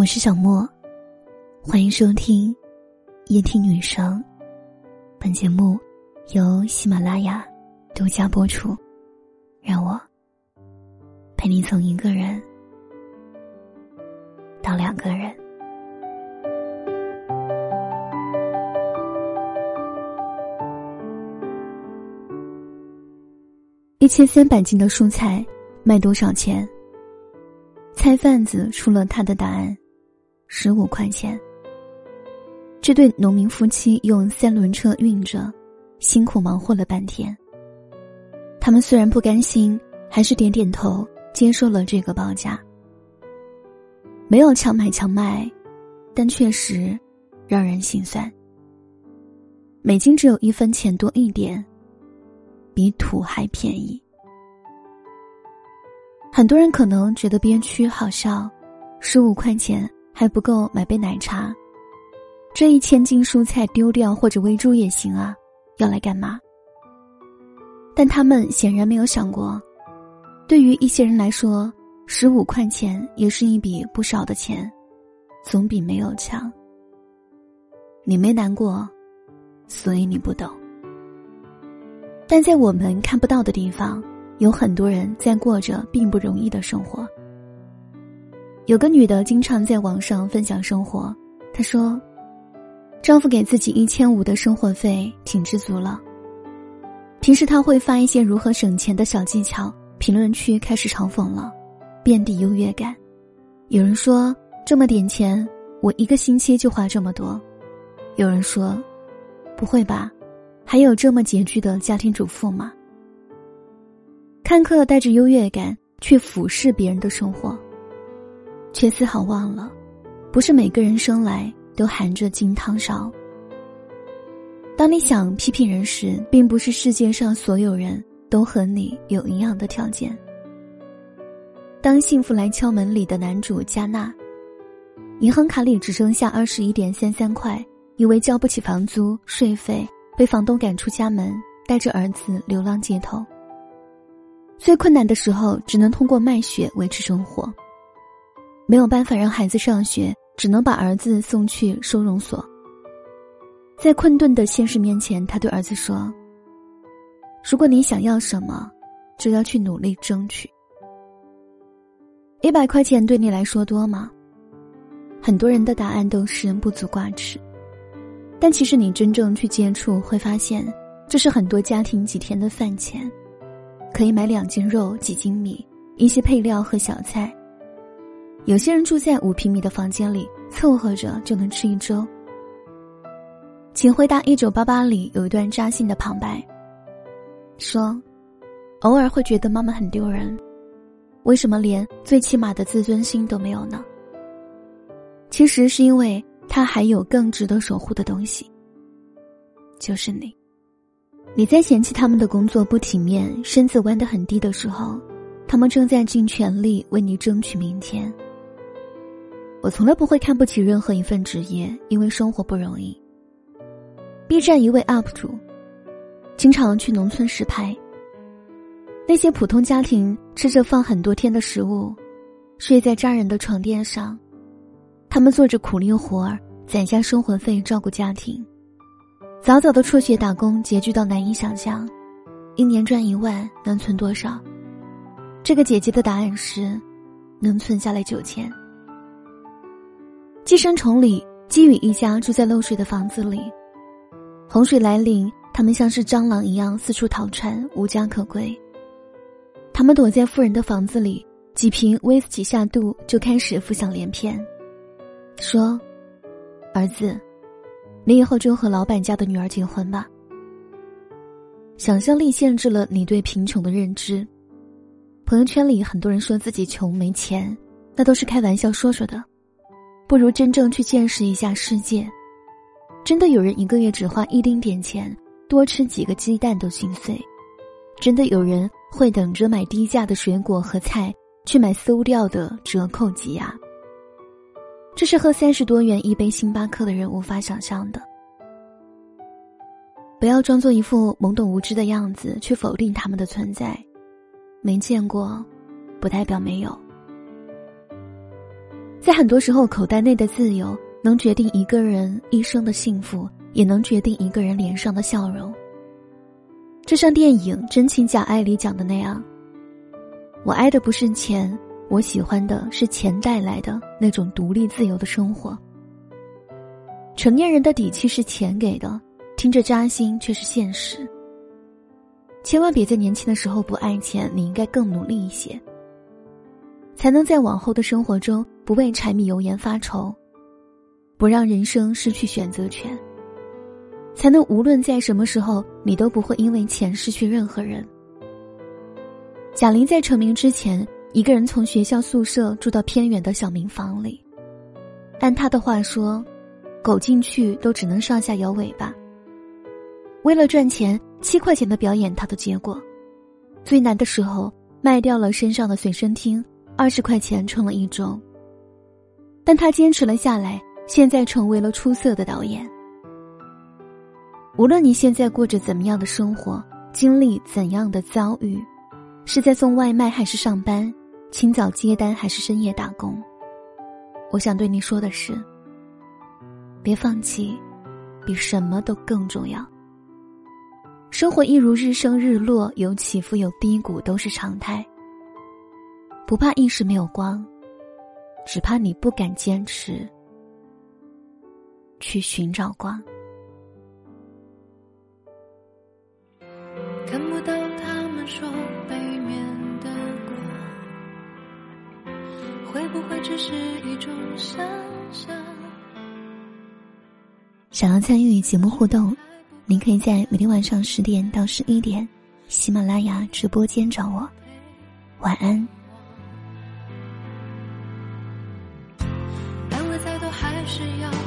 我是小莫，欢迎收听夜听女生。本节目由喜马拉雅独家播出。让我陪你从一个人到两个人。一千三百斤的蔬菜卖多少钱？菜贩子出了他的答案：十五块钱。这对农民夫妻用三轮车运着，辛苦忙活了半天。他们虽然不甘心，还是点点头，接受了这个报价。没有强买强卖，但确实让人心酸。每斤只有一分钱多一点，比土还便宜。很多人可能觉得憋屈好笑，十五块钱还不够买杯奶茶，这一千斤蔬菜丢掉或者喂猪也行啊，要来干嘛？但他们显然没有想过，对于一些人来说，十五块钱也是一笔不少的钱，总比没有强。你没难过，所以你不懂。但在我们看不到的地方。有很多人在过着并不容易的生活。有个女的经常在网上分享生活，她说：“丈夫给自己一千五的生活费，挺知足了。平时她会发一些如何省钱的小技巧，评论区开始嘲讽了，遍地优越感。有人说这么点钱，我一个星期就花这么多；有人说，不会吧，还有这么拮据的家庭主妇吗？”看客带着优越感去俯视别人的生活，却丝毫忘了，不是每个人生来都含着金汤勺。当你想批评人时，并不是世界上所有人都和你有一样的条件。当幸福来敲门里的男主加纳，银行卡里只剩下二十一点三三块，因为交不起房租税费，被房东赶出家门，带着儿子流浪街头。最困难的时候，只能通过卖血维持生活。没有办法让孩子上学，只能把儿子送去收容所。在困顿的现实面前，他对儿子说：“如果你想要什么，就要去努力争取。”一百块钱对你来说多吗？很多人的答案都是不足挂齿。但其实你真正去接触，会发现这是很多家庭几天的饭钱。可以买两斤肉、几斤米、一些配料和小菜。有些人住在五平米的房间里，凑合着就能吃一周。请回答：一九八八里有一段扎心的旁白，说：“偶尔会觉得妈妈很丢人，为什么连最起码的自尊心都没有呢？其实是因为她还有更值得守护的东西，就是你。”你在嫌弃他们的工作不体面、身子弯得很低的时候，他们正在尽全力为你争取明天。我从来不会看不起任何一份职业，因为生活不容易。B 站一位 UP 主，经常去农村实拍。那些普通家庭吃着放很多天的食物，睡在扎人的床垫上，他们做着苦力活儿，攒下生活费照顾家庭。早早的辍学打工，拮据到难以想象，一年赚一万能存多少？这个姐姐的答案是，能存下来九千。寄生虫里，基宇一家住在漏水的房子里，洪水来临，他们像是蟑螂一样四处逃窜，无家可归。他们躲在富人的房子里，几瓶威士忌下肚，就开始浮想联翩，说：“儿子。”你以后就和老板家的女儿结婚吧。想象力限制了你对贫穷的认知。朋友圈里很多人说自己穷没钱，那都是开玩笑说说的，不如真正去见识一下世界。真的有人一个月只花一丁点钱，多吃几个鸡蛋都心碎。真的有人会等着买低价的水果和菜，去买馊掉的折扣挤压。这是喝三十多元一杯星巴克的人无法想象的。不要装作一副懵懂无知的样子去否定他们的存在，没见过，不代表没有。在很多时候，口袋内的自由能决定一个人一生的幸福，也能决定一个人脸上的笑容。就像电影《真情假爱》里讲的那样，我爱的不是钱，我喜欢的是钱带来的那种独立自由的生活。成年人的底气是钱给的，听着扎心，却是现实。千万别在年轻的时候不爱钱，你应该更努力一些，才能在往后的生活中不为柴米油盐发愁，不让人生失去选择权，才能无论在什么时候，你都不会因为钱失去任何人。贾玲在成名之前，一个人从学校宿舍住到偏远的小民房里，按她的话说，狗进去都只能上下摇尾巴。为了赚钱。七块钱的表演她都接过，最难的时候卖掉了身上的随身听，二十块钱撑了一周。但他坚持了下来，现在成为了出色的导演。无论你现在过着怎么样的生活，经历怎样的遭遇，是在送外卖还是上班，清早接单还是深夜打工，我想对你说的是：别放弃，比什么都更重要。生活一如日升日落，有起伏有低谷，都是常态。不怕一时没有光，只怕你不敢坚持去寻找光。看不到他们说背面的光，会不会只是一种想象？想要参与节目互动。您可以在每天晚上十点到十一点，喜马拉雅直播间找我。晚安。是要。